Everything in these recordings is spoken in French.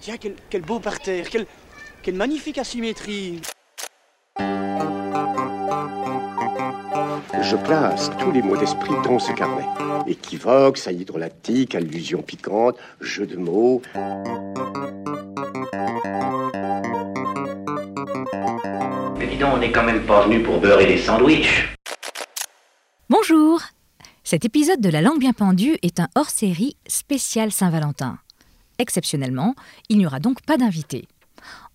Tiens, quel, quel beau parterre, quelle, quelle magnifique asymétrie. Je classe tous les mots d'esprit dans ce carnet. Équivoque, saillie hydrolactique, allusion piquante, jeu de mots. Mais dis donc, on n'est quand même pas venu pour beurrer des sandwichs. Bonjour Cet épisode de La langue bien pendue est un hors-série spécial Saint-Valentin. Exceptionnellement, il n'y aura donc pas d'invité.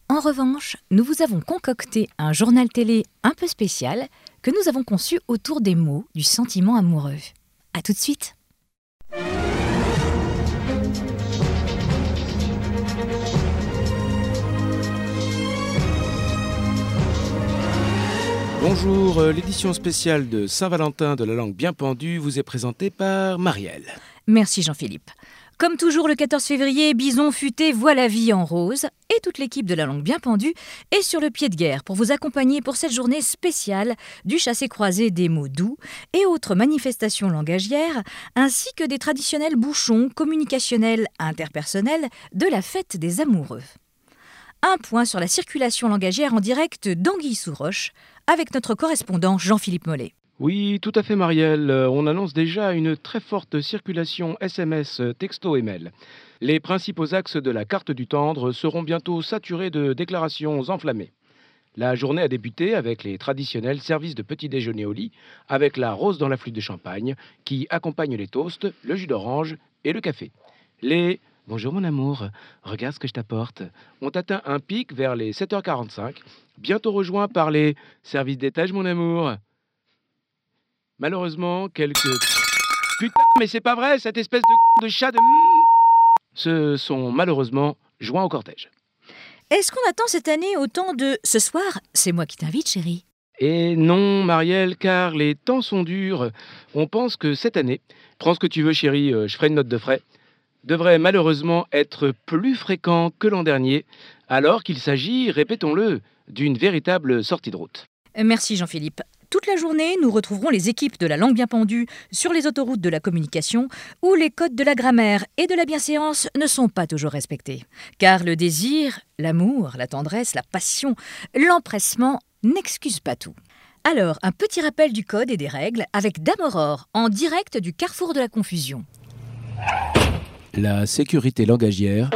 En revanche, nous vous avons concocté un journal télé un peu spécial que nous avons conçu autour des mots du sentiment amoureux. A tout de suite Bonjour, euh, l'édition spéciale de Saint-Valentin de la langue bien pendue vous est présentée par Marielle. Merci Jean-Philippe. Comme toujours le 14 février, Bison futé voit la vie en rose et toute l'équipe de la langue bien pendue est sur le pied de guerre pour vous accompagner pour cette journée spéciale du chassé-croisé des mots doux et autres manifestations langagières ainsi que des traditionnels bouchons communicationnels interpersonnels de la fête des amoureux. Un point sur la circulation langagière en direct d'Anguille-sous-Roche avec notre correspondant Jean-Philippe Mollet. Oui, tout à fait Marielle, Euh, on annonce déjà une très forte circulation SMS, euh, texto et mail. Les principaux axes de la carte du tendre seront bientôt saturés de déclarations enflammées. La journée a débuté avec les traditionnels services de petit déjeuner au lit, avec la rose dans la flûte de champagne, qui accompagne les toasts, le jus d'orange et le café. Les Bonjour mon amour, regarde ce que je t'apporte ont atteint un pic vers les 7h45, bientôt rejoints par les services d'étage mon amour. Malheureusement, quelques... Putain, mais c'est pas vrai, cette espèce de, de chat de... se sont malheureusement joints au cortège. Est-ce qu'on attend cette année autant de ce soir? C'est moi qui t'invite, chérie. Et non, Marielle, car les temps sont durs. On pense que cette année, prends ce que tu veux, chérie, euh, je ferai une note de frais, devrait malheureusement être plus fréquent que l'an dernier, alors qu'il s'agit, répétons-le, d'une véritable sortie de route. Euh, Merci Jean-Philippe. Toute la journée, nous retrouverons les équipes de la langue bien pendue sur les autoroutes de la communication où les codes de la grammaire et de la bienséance ne sont pas toujours respectés. Car le désir, l'amour, la tendresse, la passion, l'empressement n'excusent pas tout. Alors, un petit rappel du code et des règles avec Dame Aurore en direct du carrefour de la confusion. La sécurité langagière,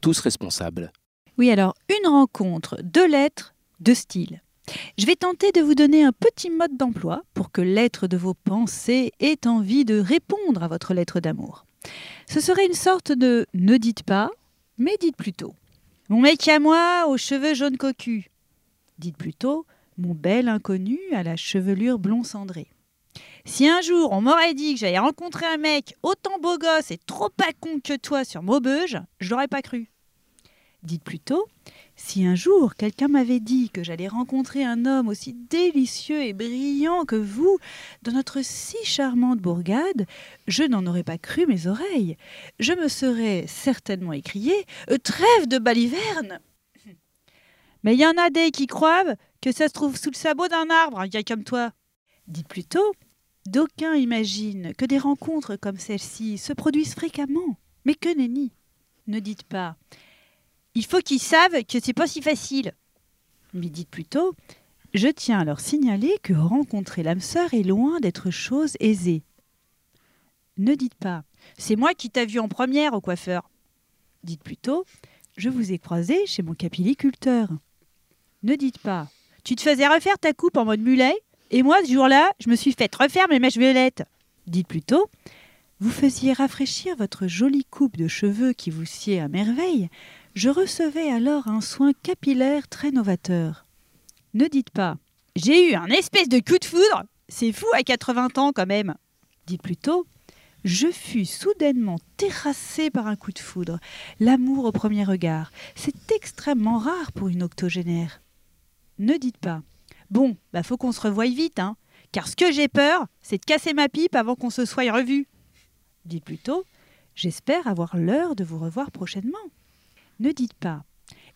tous responsables. Oui, alors, une rencontre, deux lettres, deux styles. Je vais tenter de vous donner un petit mode d'emploi pour que l'être de vos pensées ait envie de répondre à votre lettre d'amour. Ce serait une sorte de ne dites pas, mais dites plutôt. Mon mec à moi, aux cheveux jaunes cocus. Dites plutôt mon bel inconnu à la chevelure blond cendrée. Si un jour on m'aurait dit que j'allais rencontrer un mec autant beau gosse et trop pas con que toi sur Maubeuge, je l'aurais pas cru. Dites plutôt, si un jour quelqu'un m'avait dit que j'allais rencontrer un homme aussi délicieux et brillant que vous dans notre si charmante bourgade, je n'en aurais pas cru mes oreilles. Je me serais certainement écrié Euh, Trêve de baliverne Mais il y en a des qui croient que ça se trouve sous le sabot d'un arbre, un gars comme toi. Dites plutôt, d'aucuns imaginent que des rencontres comme celle-ci se produisent fréquemment. Mais que nenni Ne dites pas il faut qu'ils savent que c'est pas si facile. Mais dites plutôt Je tiens à leur signaler que rencontrer l'âme sœur est loin d'être chose aisée. Ne dites pas C'est moi qui t'ai vu en première au coiffeur. Dites plutôt Je vous ai croisé chez mon capilliculteur. Ne dites pas Tu te faisais refaire ta coupe en mode mulet et moi ce jour-là, je me suis fait refaire mes mèches violettes. Dites plutôt Vous faisiez rafraîchir votre jolie coupe de cheveux qui vous sied à merveille je recevais alors un soin capillaire très novateur. Ne dites pas J'ai eu un espèce de coup de foudre C'est fou à 80 ans quand même Dites plutôt je fus soudainement terrassé par un coup de foudre. L'amour au premier regard, c'est extrêmement rare pour une octogénaire. Ne dites pas. Bon, bah faut qu'on se revoie vite, hein. Car ce que j'ai peur, c'est de casser ma pipe avant qu'on se soit revu. Dites plutôt, j'espère avoir l'heure de vous revoir prochainement. Ne dites pas.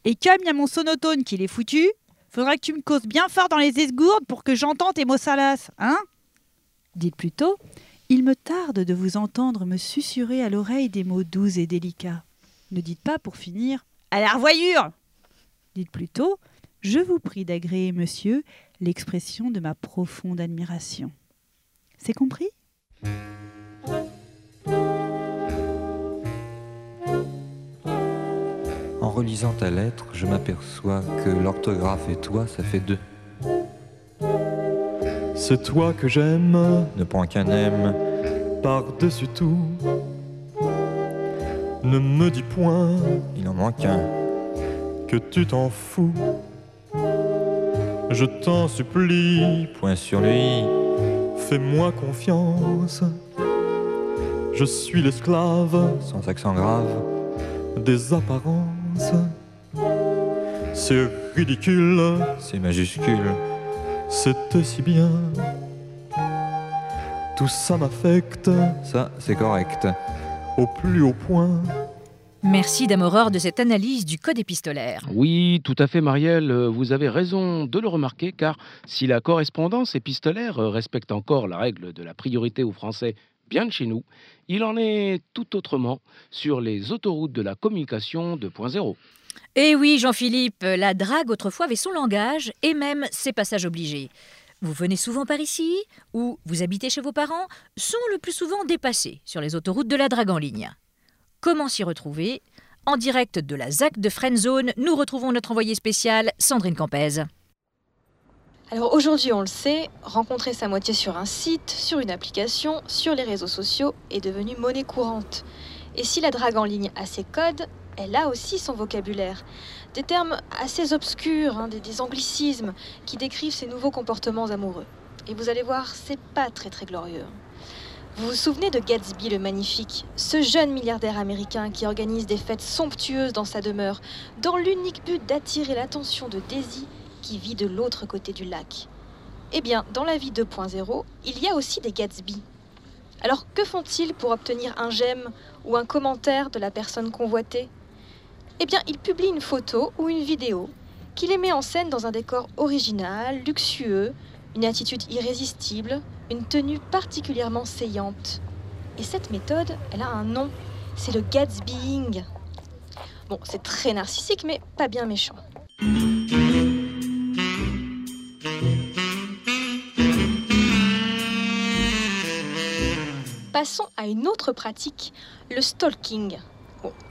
Et comme il y a mon sonotone qui l'est foutu, faudra que tu me causes bien fort dans les esgourdes pour que j'entende tes mots salaces, hein? Dites plutôt, il me tarde de vous entendre me susurrer à l'oreille des mots doux et délicats. Ne dites pas pour finir, à la revoyure Dites plutôt, je vous prie d'agréer, monsieur, l'expression de ma profonde admiration. C'est compris? Relisant ta lettre, je m'aperçois que l'orthographe et toi, ça fait deux. C'est toi que j'aime, Ne prends qu'un M, par-dessus tout. Ne me dis point il en manque un. que tu t'en fous. Je t'en supplie, Point sur lui, fais-moi confiance. Je suis l'esclave sans accent grave. des apparences. C'est ridicule, C'est majuscule, c'était si bien. Tout ça m'affecte ça c'est correct. au plus haut point. Merci Dame Aurore de cette analyse du code épistolaire. Oui, tout à fait, Marielle, vous avez raison de le remarquer, car si la correspondance épistolaire respecte encore la règle de la priorité aux Français bien de chez nous, il en est tout autrement sur les autoroutes de la communication 2.0. Eh oui, Jean-Philippe, la drague autrefois avait son langage et même ses passages obligés. Vous venez souvent par ici ou vous habitez chez vos parents sont le plus souvent dépassés sur les autoroutes de la drague en ligne. Comment s'y retrouver? En direct de la ZAC de Friendzone, nous retrouvons notre envoyée spéciale, Sandrine Campez. Alors aujourd'hui, on le sait, rencontrer sa moitié sur un site, sur une application, sur les réseaux sociaux est devenu monnaie courante. Et si la drague en ligne a ses codes, elle a aussi son vocabulaire. Des termes assez obscurs, hein, des, des anglicismes qui décrivent ces nouveaux comportements amoureux. Et vous allez voir, c'est pas très très glorieux. Vous vous souvenez de Gatsby le Magnifique, ce jeune milliardaire américain qui organise des fêtes somptueuses dans sa demeure, dans l'unique but d'attirer l'attention de Daisy qui vit de l'autre côté du lac. Eh bien, dans la vie 2.0, il y a aussi des Gatsby. Alors, que font-ils pour obtenir un j'aime ou un commentaire de la personne convoitée? Eh bien, ils publient une photo ou une vidéo qui les met en scène dans un décor original, luxueux, une attitude irrésistible, une tenue particulièrement saillante. Et cette méthode, elle a un nom, c'est le Gatsbying. Bon, c'est très narcissique, mais pas bien méchant. Passons à une autre pratique, le stalking.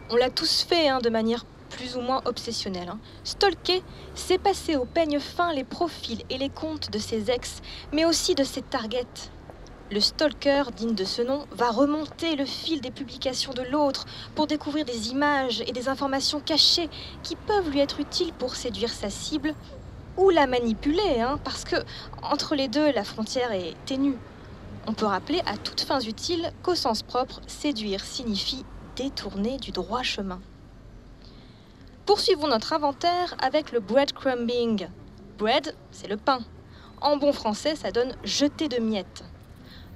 On l'a tous fait hein, de manière plus ou moins obsessionnelle. hein. Stalker, c'est passer au peigne fin les profils et les comptes de ses ex, mais aussi de ses targets. Le stalker, digne de ce nom, va remonter le fil des publications de l'autre pour découvrir des images et des informations cachées qui peuvent lui être utiles pour séduire sa cible ou la manipuler, hein, parce que entre les deux, la frontière est ténue. On peut rappeler à toutes fins utiles qu'au sens propre, séduire signifie détourner du droit chemin. Poursuivons notre inventaire avec le breadcrumbing. Bread, c'est le pain. En bon français, ça donne jeter de miettes.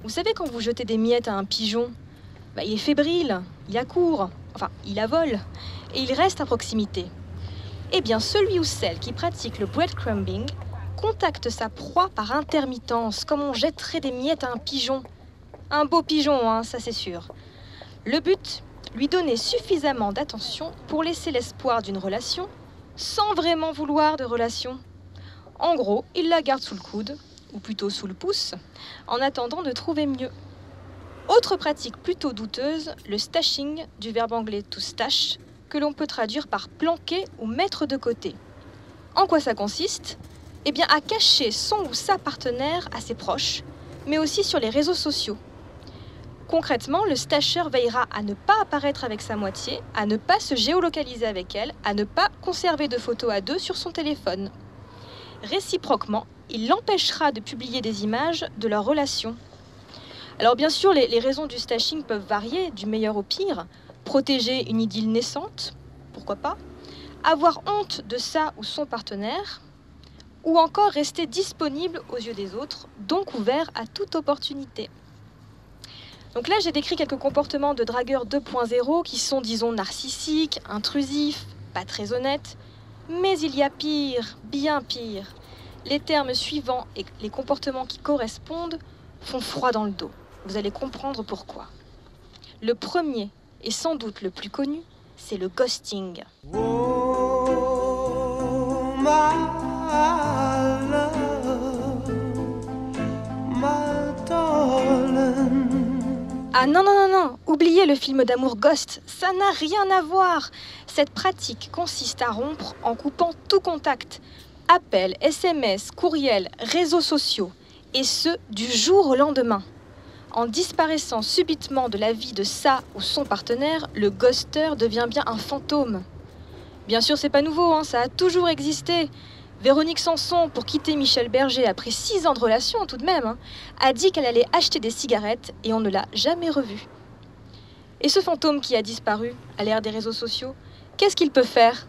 Vous savez quand vous jetez des miettes à un pigeon bah, Il est fébrile, il accourt, enfin, il avole, et il reste à proximité. Eh bien, celui ou celle qui pratique le breadcrumbing contacte sa proie par intermittence, comme on jetterait des miettes à un pigeon. Un beau pigeon, hein, ça c'est sûr. Le but, lui donner suffisamment d'attention pour laisser l'espoir d'une relation, sans vraiment vouloir de relation. En gros, il la garde sous le coude, ou plutôt sous le pouce, en attendant de trouver mieux. Autre pratique plutôt douteuse, le stashing, du verbe anglais to stash, que l'on peut traduire par planquer ou mettre de côté. En quoi ça consiste? Eh bien à cacher son ou sa partenaire à ses proches, mais aussi sur les réseaux sociaux. Concrètement, le stasher veillera à ne pas apparaître avec sa moitié, à ne pas se géolocaliser avec elle, à ne pas conserver de photos à deux sur son téléphone. Réciproquement, il l'empêchera de publier des images de leur relation. Alors bien sûr, les, raisons du stashing peuvent varier, du meilleur au pire. Protéger une idylle naissante, pourquoi pas Avoir honte de ça ou son partenaire Ou encore rester disponible aux yeux des autres, donc ouvert à toute opportunité. Donc là, j'ai décrit quelques comportements de dragueurs 2.0 qui sont, disons, narcissiques, intrusifs, pas très honnêtes. Mais il y a pire, bien pire. Les termes suivants et les comportements qui correspondent font froid dans le dos. Vous allez comprendre pourquoi. Le premier, et sans doute le plus connu, c'est le ghosting. Ah non, non, non, non, oubliez le film d'amour Ghost, ça n'a rien à voir. Cette pratique consiste à rompre en coupant tout contact. Appels, SMS, courriels, réseaux sociaux. Et ce, du jour au lendemain. En disparaissant subitement de la vie de sa ou son partenaire, le ghoster devient bien un fantôme. Bien sûr, c'est pas nouveau, hein, ça a toujours existé. Véronique Sanson, pour quitter Michel Berger après six ans de relation tout de même, hein, a dit qu'elle allait acheter des cigarettes et on ne l'a jamais revue. Et ce fantôme qui a disparu à l'ère des réseaux sociaux, qu'est-ce qu'il peut faire?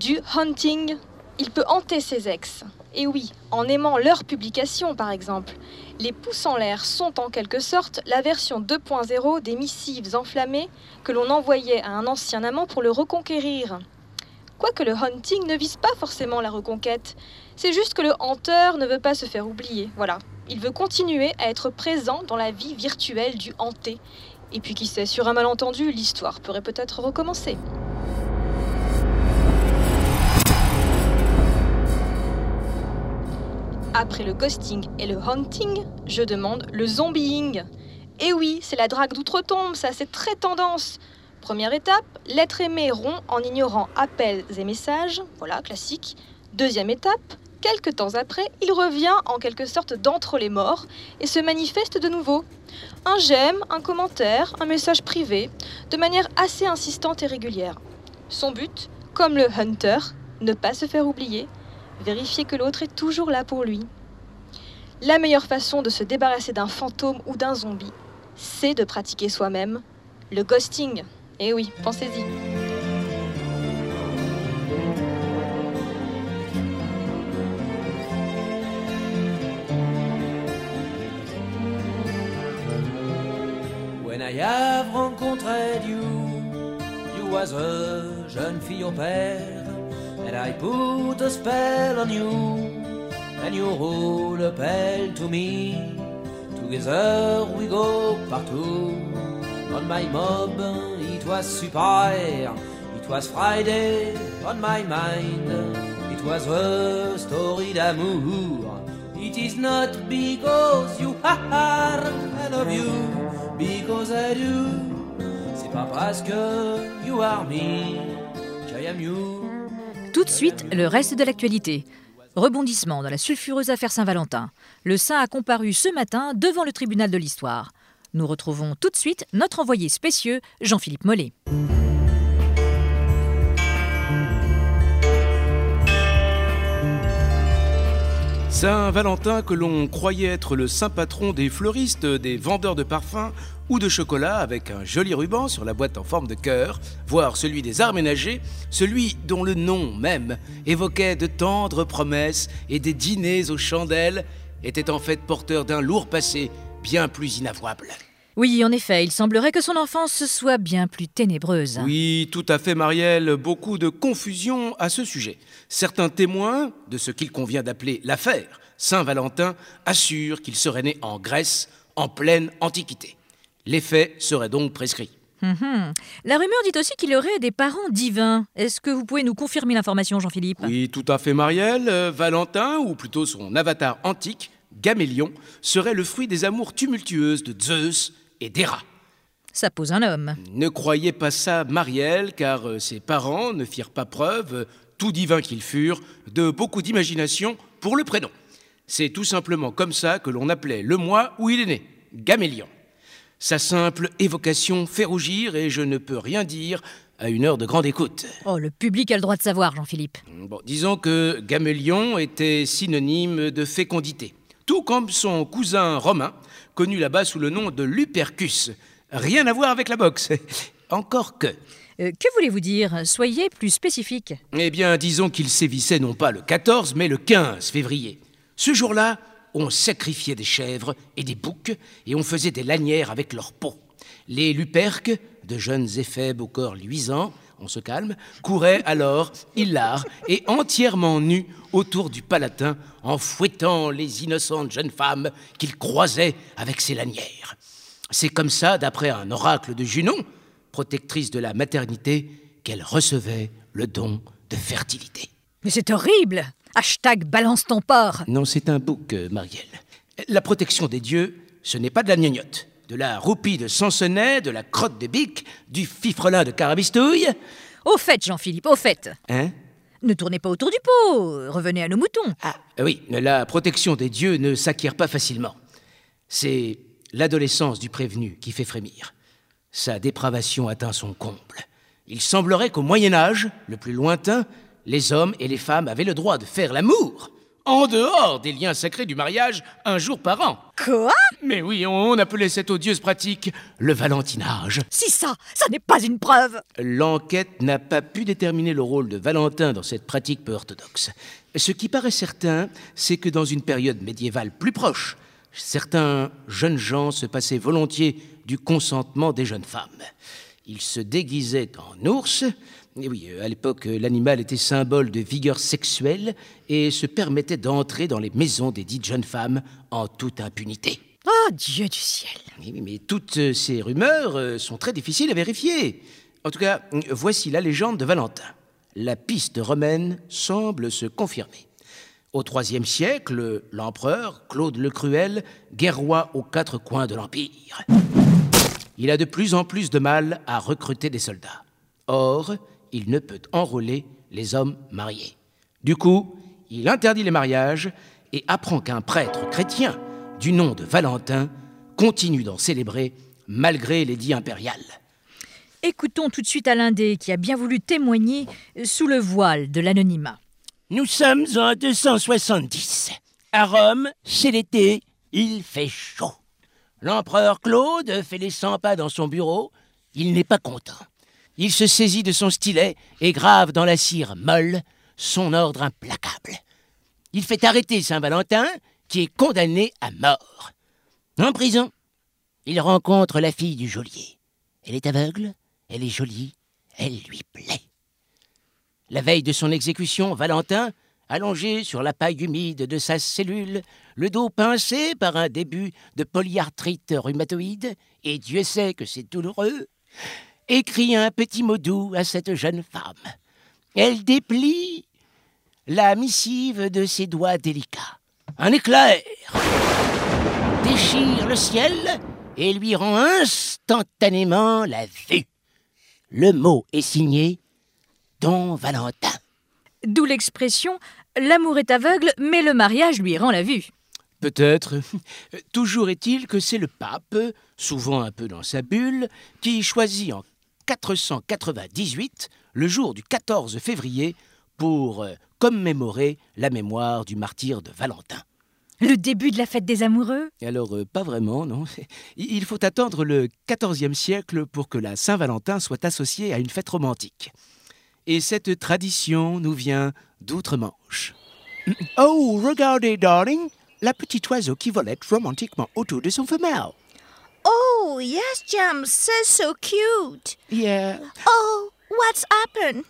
Du hunting. Il peut hanter ses ex. Et oui, en aimant leurs publications par exemple. Les pouces en l'air sont en quelque sorte la version 2.0 des missives enflammées que l'on envoyait à un ancien amant pour le reconquérir. Quoique le hunting ne vise pas forcément la reconquête, c'est juste que le hanteur ne veut pas se faire oublier. Voilà, il veut continuer à être présent dans la vie virtuelle du hanté. Et puis qui sait, sur un malentendu, l'histoire pourrait peut-être recommencer. Après le ghosting et le hunting, je demande le zombieing. Et oui, c'est la drague d'outre-tombe, ça c'est très tendance. Première étape, l'être aimé rompt en ignorant appels et messages, voilà, classique. Deuxième étape, quelques temps après, il revient en quelque sorte d'entre les morts et se manifeste de nouveau. Un j'aime, un commentaire, un message privé, de manière assez insistante et régulière. Son but, comme le hunter, ne pas se faire oublier, vérifier que l'autre est toujours là pour lui. La meilleure façon de se débarrasser d'un fantôme ou d'un zombie, c'est de pratiquer soi-même le ghosting. Eh oui, pensez-y. When I have rencontré you, you was a jeune fille au père, and I put a spell on you, and you roll a bell to me. Together we go partout. On my mob, it was super. It was Friday on my mind. It was a story d'amour. It is not because you are, I love you, because I do. C'est pas parce que you are me, I am you. Tout de suite, le reste de l'actualité. Rebondissement dans la sulfureuse affaire Saint-Valentin. Le saint a comparu ce matin devant le tribunal de l'histoire. Nous retrouvons tout de suite notre envoyé spécieux, Jean-Philippe Mollet. Saint Valentin, que l'on croyait être le saint patron des fleuristes, des vendeurs de parfums ou de chocolat, avec un joli ruban sur la boîte en forme de cœur, voire celui des arts ménagers, celui dont le nom même évoquait de tendres promesses et des dîners aux chandelles, était en fait porteur d'un lourd passé bien plus inavouable. Oui, en effet, il semblerait que son enfance soit bien plus ténébreuse. Oui, tout à fait, Marielle. Beaucoup de confusion à ce sujet. Certains témoins de ce qu'il convient d'appeler l'affaire Saint-Valentin assurent qu'il serait né en Grèce en pleine Antiquité. Les faits seraient donc prescrits. Mhm. La rumeur dit aussi qu'il aurait des parents divins. Est-ce que vous pouvez nous confirmer l'information, Jean-Philippe? Oui, tout à fait, Marielle. Euh, Valentin, ou plutôt son avatar antique, Gamélion, serait le fruit des amours tumultueuses de Zeus et d'Héra. Ça pose un homme. Ne croyez pas ça, Marielle, car euh, ses parents ne firent pas preuve, euh, tout divins qu'ils furent, de beaucoup d'imagination pour le prénom. C'est tout simplement comme ça que l'on appelait le mois où il est né, Gamélion. Sa simple évocation fait rougir et je ne peux rien dire à une heure de grande écoute. Oh, le public a le droit de savoir, Jean-Philippe. Bon, disons que Gamélion était synonyme de fécondité. Tout comme son cousin romain, connu là-bas sous le nom de Lupercus. Rien à voir avec la boxe. Encore que. Euh, que voulez-vous dire? Soyez plus spécifique. Eh bien, disons qu'il sévissait non pas le 14, mais le 15 février. Ce jour-là, on sacrifiait des chèvres et des boucs, et on faisait des lanières avec leur peau. Les luperques, de jeunes éphèbes au corps luisant, on se calme, couraient alors, hilars et entièrement nus autour du palatin, en fouettant les innocentes jeunes femmes qu'ils croisaient avec ces lanières. C'est comme ça, d'après un oracle de Junon, protectrice de la maternité, qu'elle recevait le don de fertilité. Mais c'est horrible Hashtag balance ton porc Non, c'est un bouc, euh, Marielle. La protection des dieux, ce n'est pas de la gnognotte. De la roupie de Sansonnet, de la crotte de bique, du fifrelin de Carabistouille. Au fait, Jean-Philippe, au fait Hein? Ne tournez pas autour du pot, revenez à nos moutons. Ah, oui, la protection des dieux ne s'acquiert pas facilement. C'est l'adolescence du prévenu qui fait frémir. Sa dépravation atteint son comble. Il semblerait qu'au Moyen Âge, le plus lointain, les hommes et les femmes avaient le droit de faire l'amour, en dehors des liens sacrés du mariage, un jour par an. Quoi? Mais oui, on appelait cette odieuse pratique le valentinage. Si ça, ça n'est pas une preuve L'enquête n'a pas pu déterminer le rôle de Valentin dans cette pratique peu orthodoxe. Ce qui paraît certain, c'est que dans une période médiévale plus proche, certains jeunes gens se passaient volontiers du consentement des jeunes femmes. Ils se déguisaient en ours, et oui, à l'époque, l'animal était symbole de vigueur sexuelle et se permettait d'entrer dans les maisons des dites jeunes femmes en toute impunité. Oh, Dieu du ciel Oui, mais toutes ces rumeurs euh, sont très difficiles à vérifier. En tout cas, voici la légende de Valentin. La piste romaine semble se confirmer. Au IIIe siècle, l'empereur, Claude le Cruel, guerroie aux quatre coins de l'Empire. Il a de plus en plus de mal à recruter des soldats. Or, il ne peut enrôler les hommes mariés. Du coup, il interdit les mariages et apprend qu'un prêtre chrétien du nom de Valentin continue d'en célébrer malgré l'édit impérial. Écoutons tout de suite Alain D, qui a bien voulu témoigner sous le voile de l'anonymat. Nous sommes en 270. À Rome, c'est l'été, il fait chaud. L'empereur Claude fait les 100 pas dans son bureau, il n'est pas content. Il se saisit de son stylet et grave dans la cire molle son ordre implacable. Il fait arrêter Saint-Valentin, qui est condamné à mort. En prison, il rencontre la fille du geôlier. Elle est aveugle, elle est jolie, elle lui plaît. La veille de son exécution, Valentin, allongé sur la paille humide de sa cellule, le dos pincé par un début de polyarthrite rhumatoïde, et Dieu sait que c'est douloureux, écrit un petit mot doux à cette jeune femme. Elle déplie la missive de ses doigts délicats. Un éclair déchire le ciel et lui rend instantanément la vue. Le mot est signé Don Valentin. D'où l'expression L'amour est aveugle, mais le mariage lui rend la vue. Peut-être. Toujours est-il que c'est le pape, souvent un peu dans sa bulle, qui choisit en 498, le jour du 14 février, pour euh, commémorer la mémoire du martyr de Valentin. Le début de la fête des amoureux? Alors, euh, pas vraiment, non. Il faut attendre le XIVe siècle pour que la Saint-Valentin soit associée à une fête romantique. Et cette tradition nous vient d'outre-Manche. Oh, regardez, darling, la petite oiseau qui volette romantiquement autour de son femelle. Oh, yes, Jam, c'est so cute. Yeah. Oh, what's happened?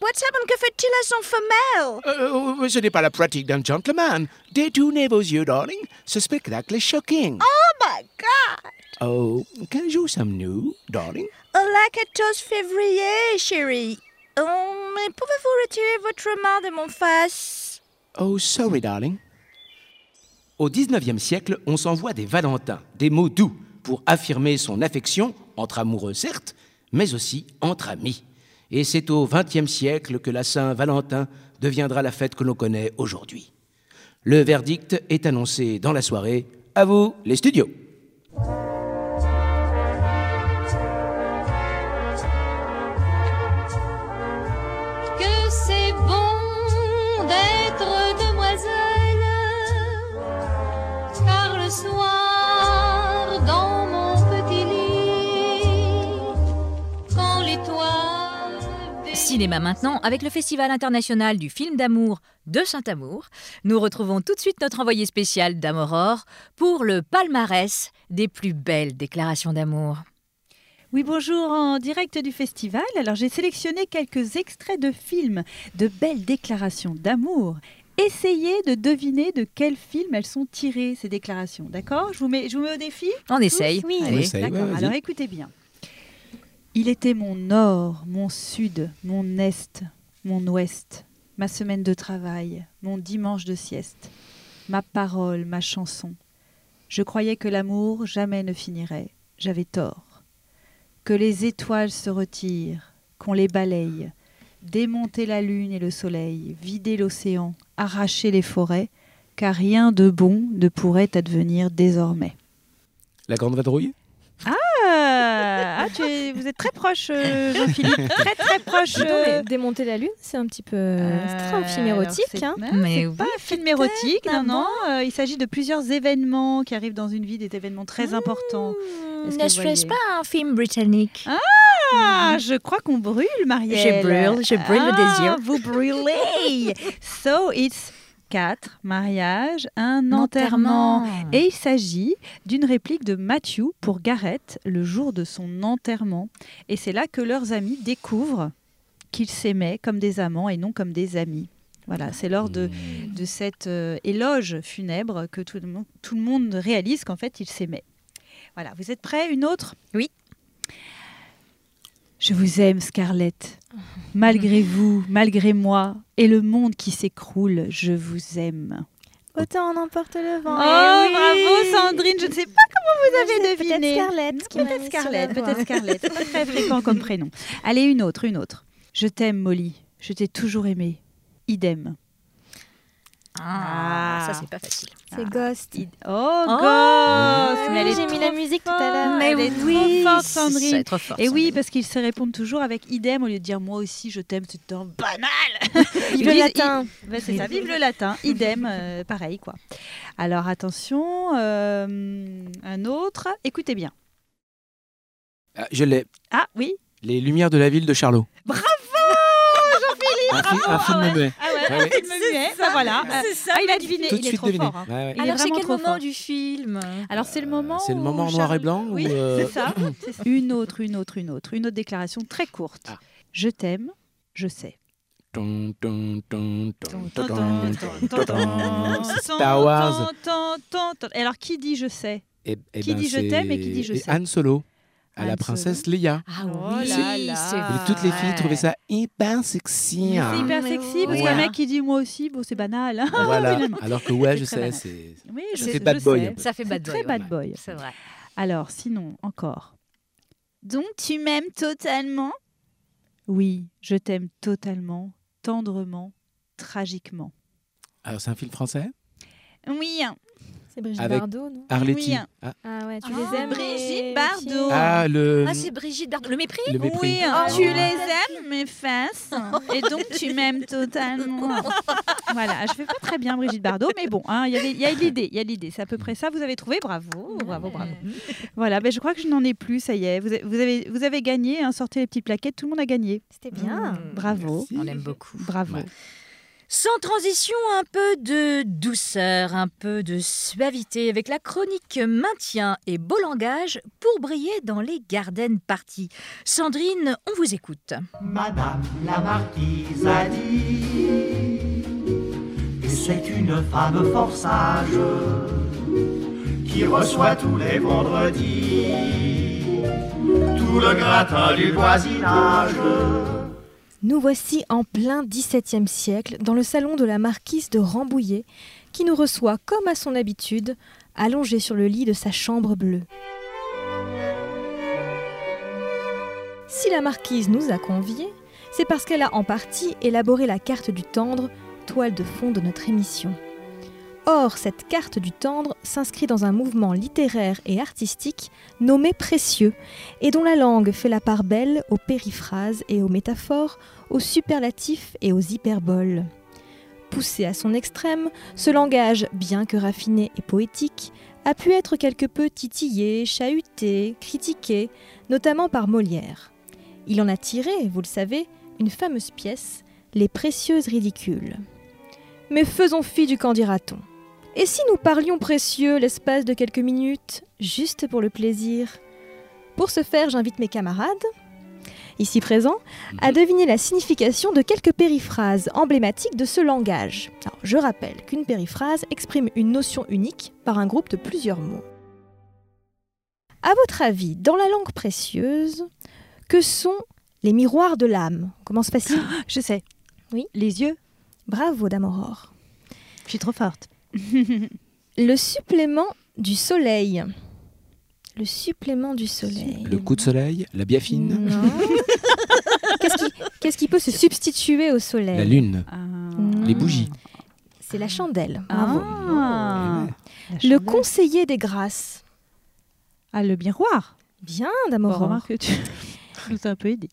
What's happened? Que fait-il à son femelle? Euh, ce n'est pas la pratique d'un gentleman. Détournez vos yeux, darling. Ce spectacle est shocking. Oh my God! Oh, quel jour sommes-nous, darling? Le 14 février, chérie. Oh, mais pouvez-vous retirer votre main de mon face? Oh, sorry, darling. Au XIXe siècle, on s'envoie des valentins, des mots doux, pour affirmer son affection, entre amoureux certes, mais aussi entre amis. Et c'est au XXe siècle que la Saint-Valentin deviendra la fête que l'on connaît aujourd'hui. Le verdict est annoncé dans la soirée. À vous, les studios. Cinéma maintenant avec le Festival international du film d'amour de Saint-Amour. Nous retrouvons tout de suite notre envoyé spécial Dame Aurore pour le palmarès des plus belles déclarations d'amour. Oui, bonjour, en direct du festival. Alors, j'ai sélectionné quelques extraits de films de belles déclarations d'amour. Essayez de deviner de quel film elles sont tirées, ces déclarations. D'accord? Je, vous mets- je vous mets au défi? On Tous? essaye. Oui, Allez. On essaye, ouais. Alors, écoutez bien. Il était mon nord, mon sud, mon est, mon ouest, ma semaine de travail, mon dimanche de sieste, ma parole, ma chanson. Je croyais que l'amour jamais ne finirait. J'avais tort que les étoiles se retirent, qu'on les balaye, démonter la lune et le soleil, vider l'océan, arracher les forêts, car rien de bon ne pourrait advenir désormais. La grande vadrouille? Ah, tu es- vous êtes très proche, euh, Jean-Philippe, très très proche. Euh, mais Démonter la lune, c'est un petit peu. c'est un film érotique. c'est- hein. c'est pas un film érotique, non, non. euh, il s'agit de plusieurs événements qui arrivent dans une vie, des événements très importants. Est-ce que Ne vous serait-ce pas un film britannique? Ah, je crois qu'on brûle, Marielle. Je brûle, je brûle le Ah, désir. Vous brûlez. so it's quatre mariages, un Enterrement. enterrement. Et il s'agit d'une réplique de Matthew pour Gareth le jour de son enterrement. Et c'est là que leurs amis découvrent qu'ils s'aimaient comme des amants et non comme des amis. Voilà, c'est lors de, de cet euh, éloge funèbre que tout le monde, tout le monde réalise qu'en fait ils s'aimaient. Voilà, vous êtes prêts Une autre? Oui. Je vous aime, Scarlett. Malgré vous, malgré moi, et le monde qui s'écroule, je vous aime. Autant en emporte le Oh, vent. bravo Sandrine, je ne sais pas comment vous avez deviné. peut-être Scarlett Peut-être Scarlett, peut-être Scarlett. C'est pas très fréquent comme prénom. Allez, une autre, une autre. Je t'aime, Molly. Je t'ai toujours aimé. Idem. Ah, ça c'est pas facile. C'est Ghost. Oh, Oh, Ghost Mais elle est J'ai mis la musique tout à l'heure. Mais elle est oui, trop forte, Sandrine. trop fort, Et oui, Sandrine. parce qu'ils se répondent toujours avec idem au lieu de dire moi aussi je t'aime, c'est un banal. Vive le latin. Ben, c'est ça, vive le latin, idem, euh, pareil quoi. Alors attention, euh, un autre, écoutez bien. Ah, Je l'ai. Ah oui, Les Lumières de la ville de Charlot. bravo Un, Jean-Philippe fi- un film muet. Ah muet, ben voilà. Euh, ça, ah, il a deviné, Tout de il est suite trop deviné. fort. hein. Ouais, ouais. Il est Alors c'est quel trop moment fort. du film Alors c'est le moment C'est le moment en noir et blanc Oui, ou, euh, c'est ça. Une autre, une autre, une autre, une autre déclaration très courte. Ah. Je t'aime, je sais. Ton, ton, ton, ton, ton, Tan, ton, tan, ton, tan, C'est tan, Star Wars. Et Alors qui dit je sais Et- et Qui ben, dit je t'aime et qui dit je sais Han Solo, à la princesse. Leia. Ah Oh oui, là là. c'est Et toutes les filles trouvaient ça hyper sexy. Hein. C'est hyper sexy parce qu'un mec qui dit moi aussi, bon c'est banal. hein, Voilà. Alors que ouais, je sais, c'est. Oui, je Ça sais, fait bad je boy. Ça fait bad boy. Très bad boy. C'est vrai. Alors sinon encore. Donc tu m'aimes totalement? Oui, je t'aime totalement, tendrement, tragiquement. Alors c'est un film français? Oui. C'est Brigitte Avec Bardot, non? Arletty. Oui. Ah, Ah ouais, tu Ah, les aimes Brigitte Bardot. Ah, le. Ah, c'est Brigitte Bardot. Le mépris? Le mépris. Oui, Oh, tu oui. les aimes, mes fesses. Et donc tu m'aimes totalement. Voilà, je fais pas très bien Brigitte Bardot, mais bon, hein, il y a des- il y a de l'idée, il y a l'idée. C'est à peu près ça. Vous avez trouvé, bravo, bravo, bravo. Voilà, ben je crois que je n'en ai plus, ça y est. Vous avez, vous avez, vous avez gagné, hein, sortez les petites plaquettes, tout le monde a gagné. C'était bien. Mmh, Bravo, On aime beaucoup. bravo. Ouais. Sans transition, un peu de douceur, un peu de suavité avec la chronique maintien et beau langage pour briller dans les garden parties. Sandrine, on vous écoute. Madame la marquise a dit que c'est une femme fort sage qui reçoit tous les vendredis tout le gratin du voisinage. Nous voici en plein XVIIe siècle dans le salon de la marquise de Rambouillet qui nous reçoit comme à son habitude, allongée sur le lit de sa chambre bleue. Si la marquise nous a conviés, c'est parce qu'elle a en partie élaboré la carte du tendre, toile de fond de notre émission. Or, cette carte du tendre s'inscrit dans un mouvement littéraire et artistique nommé précieux, et dont la langue fait la part belle aux périphrases et aux métaphores, aux superlatifs et aux hyperboles. Poussé à son extrême, ce langage, bien que raffiné et poétique, a pu être quelque peu titillé, chahuté, critiqué, notamment par Molière. Il en a tiré, vous le savez, une fameuse pièce, Les précieuses ridicules. Mais faisons fi du qu'en dira-t-on. Et si nous parlions précieux l'espace de quelques minutes, juste pour le plaisir? Pour ce faire, j'invite mes camarades, ici présents, à deviner la signification de quelques périphrases emblématiques de ce langage. Alors, je rappelle qu'une périphrase exprime une notion unique par un groupe de plusieurs mots. À votre avis, dans la langue précieuse, que sont les miroirs de l'âme? On commence facile Je sais. Oui. Les yeux. Bravo, Dame Aurore. Je suis trop forte. Le supplément du soleil. Le supplément du soleil. Le coup de soleil, la biafine. Qu'est-ce qui, peut se substituer au soleil la lune, Non. les bougies. C'est la chandelle. Bravo. Ah, la Le chandelle. conseiller des grâces. Ah, le miroir. Bien, Dame Bon, remarque tu nous as un peu aidé.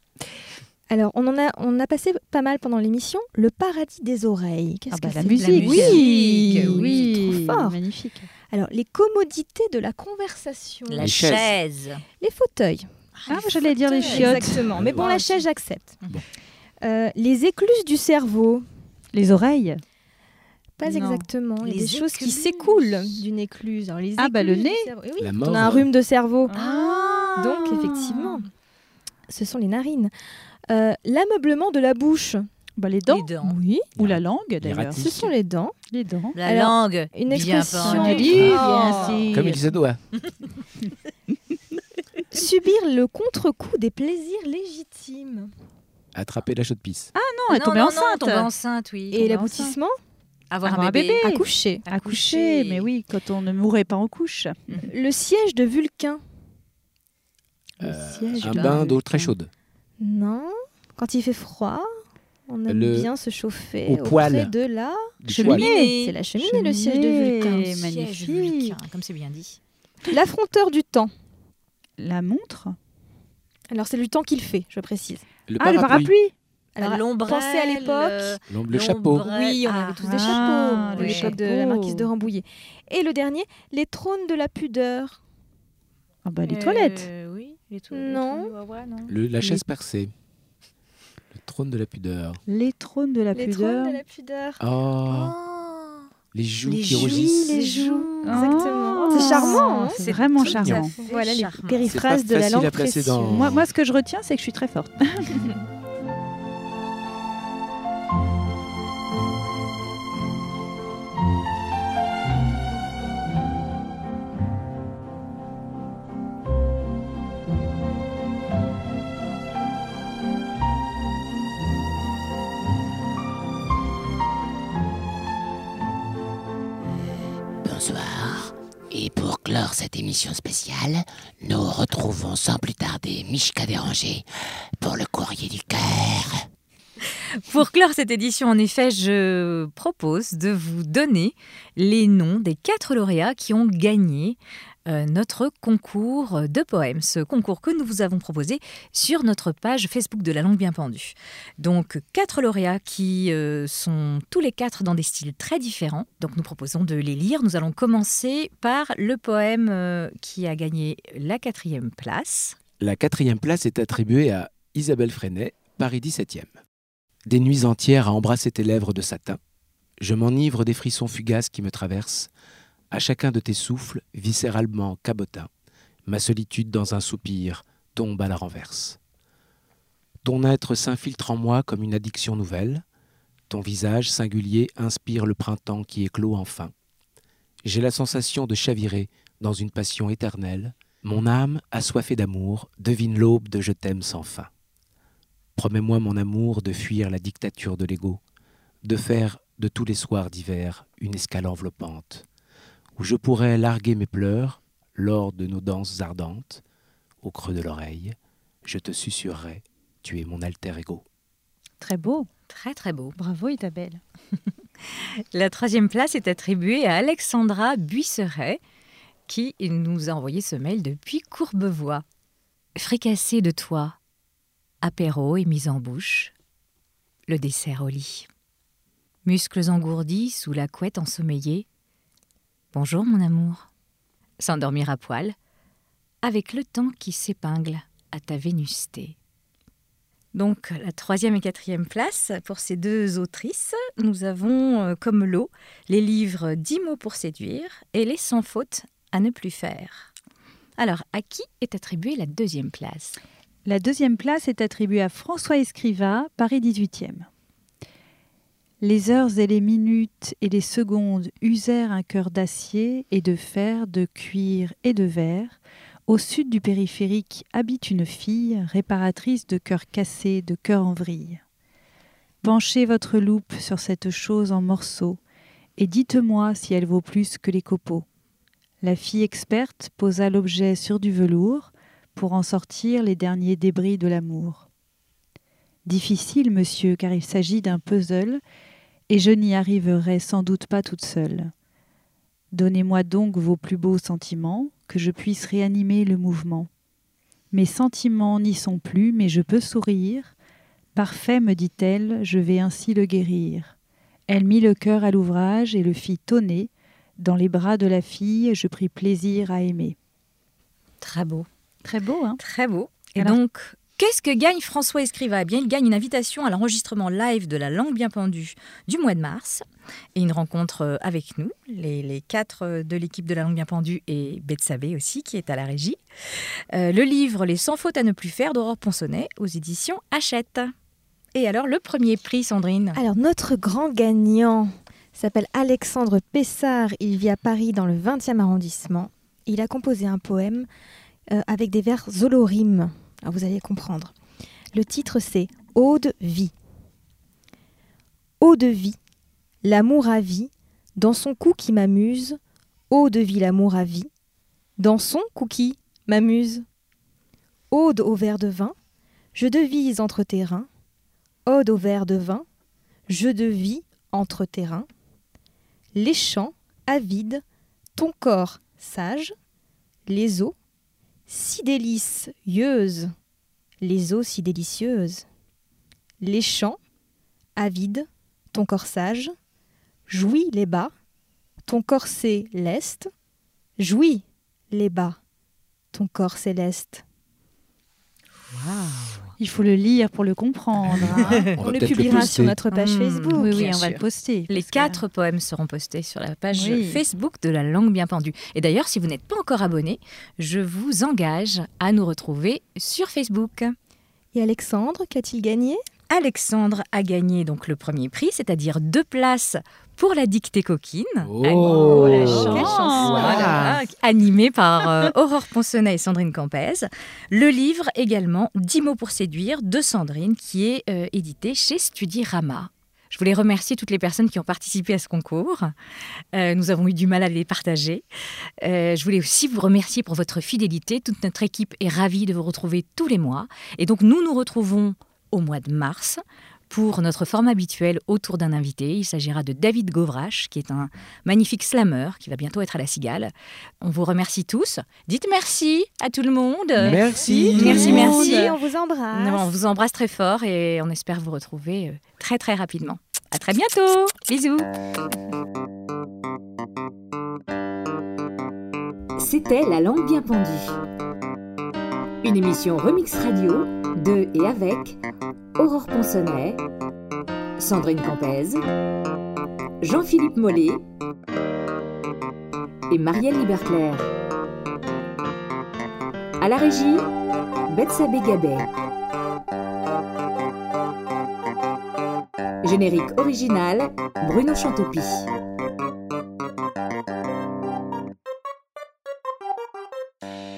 Alors, on en a, on a passé pas mal pendant l'émission. Le paradis des oreilles. Qu'est-ce Ah bah, que la c'est musique, musique, oui, oui, oui, trop fort. magnifique. Alors, les commodités de la conversation. La Les chaise. Les fauteuils. Ah, moi, j'allais dire les chiottes. Exactement. Mais bon, la chaise, j'accepte. Bon. Euh, les écluses du cerveau. Les oreilles. Pas Non. exactement. Il y a Les des choses qui s'écoulent d'une écluse. Alors, les Ah, bah, le nez. Eh oui, La on a un rhume de cerveau. Ah. Donc, effectivement, ce sont les narines. Euh, L'ameublement de la bouche. Bah, les dents. Les dents. Oui, Ou la langue, d'ailleurs. ce sont les dents. Les dents. La Alors, langue. Une bien expression. Oh. Comme il se doit. Subir le contre-coup des plaisirs légitimes. Attraper la chaude pisse. Non, elle Non, tombée non, enceinte. tomber enceinte, oui. Et l'aboutissement Avoir, Avoir un un bébé. bébé. Accoucher. Accoucher, mais oui, quand on ne mourrait pas en couche. Le siège de Vulcain. Euh, siège un de bain d'eau très chaude. Non. Quand il fait froid, on aime Le- bien se chauffer au poêle. de la Cheminée. poil. C'est la cheminée, le siège de Vulcain. Cheminée. Siège magnifique. vulcain, comme c'est bien dit. L'affronteur du temps. La montre. Alors c'est du temps qu'il fait, je précise. Le Ah, le parapluie. Alors L'ombrelle, pensez à l'époque. euh, L'ombre- Le chapeau. Oui, on Ah, avait tous des ah, chapeaux à le l'époque de la marquise de Rambouillet. Et le dernier, les trônes de la pudeur. Ah bah, les euh, toilettes. Les Non. les toilettes, ouais, non. Le- la Les- chaise percée. Le trône de la pudeur. Les trônes de la les pudeur. trônes de la pudeur. Oh, Oh, les joues les qui joues, rougissent. les les joues. joues. Exactement. Oh, C'est charmant. hein. C'est vraiment charmant. Voilà les périphrases de la langue précieuse. dans- Moi, moi, ce que je retiens, c'est que je suis très forte. cette émission spéciale, nous retrouvons sans plus tarder Mishka Déranger pour le courrier du cœur. Pour clore cette édition, en effet, je propose de vous donner les noms des quatre lauréats qui ont gagné notre concours de poèmes, ce concours que nous vous avons proposé sur notre page Facebook de la langue bien pendue. Donc quatre lauréats qui euh, sont tous les quatre dans des styles très différents. Donc nous proposons de les lire. Nous allons commencer par le poème euh, qui a gagné la quatrième place. La quatrième place est attribuée à Isabelle Freinet, Paris 17e. Des nuits entières à embrasser tes lèvres de satin, je m'enivre des frissons fugaces qui me traversent. À chacun de tes souffles, viscéralement cabotin, ma solitude dans un soupir tombe à la renverse. Ton être s'infiltre en moi comme une addiction nouvelle. Ton visage singulier inspire le printemps qui éclot enfin. J'ai la sensation de chavirer dans une passion éternelle. Mon âme, assoiffée d'amour, devine l'aube de je t'aime sans fin. Promets-moi, mon amour, de fuir la dictature de l'ego, de faire de tous les soirs d'hiver une escale enveloppante, où je pourrais larguer mes pleurs lors de nos danses ardentes, au creux de l'oreille, je te susurrerai, tu es mon alter ego. Très beau. Très très beau. Bravo Isabelle. La troisième place est attribuée à Alexandra Buisseret, qui nous a envoyé ce mail depuis Courbevoie. Fricassé de toi, apéro et mise en bouche, le dessert au lit. Muscles engourdis sous la couette ensommeillée. Bonjour mon amour. s'endormir à poil, avec le temps qui s'épingle à ta vénusté. Donc la troisième et quatrième place pour ces deux autrices, nous avons euh, comme lot les livres 10 mots pour séduire et les 100 fautes à ne plus faire. Alors, à qui est attribuée la deuxième place? La deuxième place est attribuée à François Escriva, Paris 18e. Les heures et les minutes et les secondes usèrent un cœur d'acier et de fer, de cuir et de verre. Au sud du périphérique habite une fille, réparatrice de cœurs cassés, de cœurs en vrille. Penchez votre loupe sur cette chose en morceaux et dites-moi si elle vaut plus que les copeaux. La fille experte posa l'objet sur du velours pour en sortir les derniers débris de l'amour. Difficile, monsieur, car il s'agit d'un puzzle, et je n'y arriverai sans doute pas toute seule. Donnez-moi donc vos plus beaux sentiments, que je puisse réanimer le mouvement. Mes sentiments n'y sont plus, mais je peux sourire. Parfait, me dit-elle, je vais ainsi le guérir. Elle mit le cœur à l'ouvrage et le fit tonner. Dans les bras de la fille, je pris plaisir à aimer. Très beau. Très beau, hein? Très beau. Et Alors- donc, qu'est-ce que gagne François Escriva? Eh bien, il gagne une invitation à l'enregistrement live de La Langue Bien Pendue du mois de mars et une rencontre euh, avec nous, les, quatre euh, de l'équipe de La Langue Bien Pendue et Betsabé aussi, qui est à la régie. Euh, le livre Les 100 fautes à ne plus faire d'Aurore Ponsonnet aux éditions Hachette. Et alors, le premier prix, Sandrine? Alors, notre grand gagnant s'appelle Alexandre Pessard. Il vit à Paris dans le 20e arrondissement. Il a composé un poème avec des vers zolorimes. Alors, vous allez comprendre. Le titre, c'est Eau de vie. Eau de vie, l'amour à vie, dans son cou qui m'amuse. Eau de vie, l'amour à vie, dans son cou qui m'amuse. Ode au verre de vin, je devise entre tes reins. Ode au verre de vin, jeu de vie entre terrains. Les champs, avides, ton corps sage, les eaux, si délicieuses, les eaux si délicieuses. Les champs, avides, ton corps sage, jouis les bas, ton corps céleste, jouis les bas, ton corps céleste. Il faut le lire pour le comprendre. hein. On On le publiera sur notre page Mmh, Facebook. Oui, oui, on va le poster. Les que- quatre poèmes seront postés sur la page Oui. Facebook de la langue bien pendue. Et d'ailleurs, si vous n'êtes pas encore abonné, je vous engage à nous retrouver sur Facebook. Et Alexandre, qu'a-t-il gagné? Alexandre a gagné donc le premier prix, c'est-à-dire deux places pour la dictée coquine. Oh, la. Voilà. Animée par euh, Aurore Ponsonnet et Sandrine Campez. Le livre également 10 mots pour séduire de Sandrine qui est euh, édité chez Studirama. Je voulais remercier toutes les personnes qui ont participé à ce concours. Euh, nous avons eu du mal à les partager. Euh, je voulais aussi vous remercier pour votre fidélité. Toute notre équipe est ravie de vous retrouver tous les mois. Et donc nous nous retrouvons au mois de mars pour notre forme habituel autour d'un invité. Il s'agira de David Govrache, qui est un magnifique slammer qui va bientôt être à la Cigale. On vous remercie tous. Dites merci à tout le monde. Merci. Merci, merci. monde, On vous embrasse. Non, on vous embrasse très fort et on espère vous retrouver euh, très très rapidement. À très bientôt. Bisous. C'était La langue bien pendue. Une émission Remix Radio de et avec Aurore Ponsonnet, Sandrine Campez, Jean-Philippe Mollet et Marielle Liberclair. À la régie, Betsabé Gabet. Générique original, Bruno Chantopie.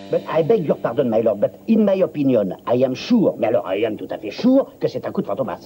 But I beg your pardon, my lord, but in my opinion, I am sure, mais alors I am tout à fait sure, que c'est un coup de fantomas.